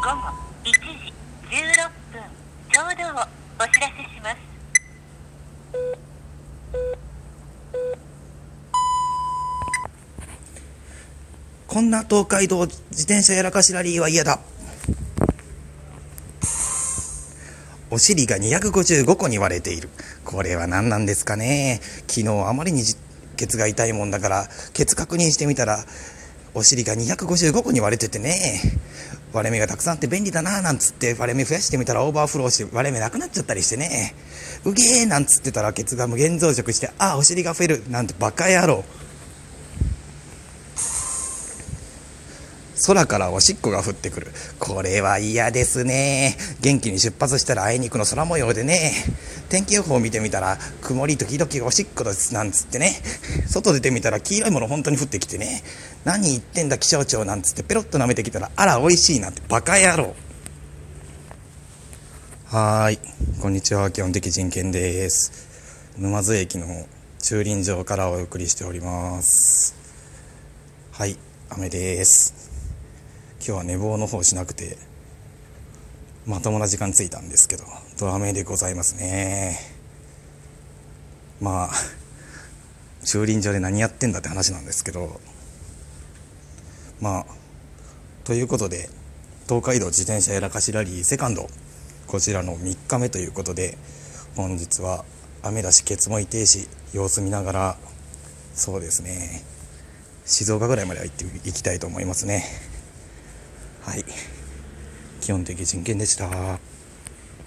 午後1時16分ちょうどをお知らせしますこんな東海道自転車やらかしラリーは嫌だ。お尻が255個に割れている。これは何なんですかね。昨日あまりにケツが痛いもんだから、ケツ確認してみたら、お尻が255個に割れててね。割れ目がたくさんあって便利だななんつって割れ目増やしてみたらオーバーフローして割れ目なくなっちゃったりしてね。うげーなんつってたらケツが無限増殖して、ああ、お尻が増えるなんてバカ野郎。空からおしっこが降ってくる。これは嫌ですね。元気に出発したらあいにくの空模様でね。天気予報を見てみたら、曇り時々おしっこですなんつってね。外出てみたら黄色いもの本当に降ってきてね。何言ってんだ気象庁なんつってペロッと舐めてきたら、あら美味しいなんてバカ野郎。はーい。こんにちは。基本的人権です。沼津駅の駐輪場からお送りしております。はい。雨です。今日は寝坊の方しなくてまともな時間ついたんですけどドラメでございますねまあ駐輪場で何やってんだって話なんですけどまあということで東海道自転車やらかしラリーセカンドこちらの3日目ということで本日は雨だしケツも痛いし様子見ながらそうですね静岡ぐらいまでは行っていきたいと思いますね。はい。基本的人権でした。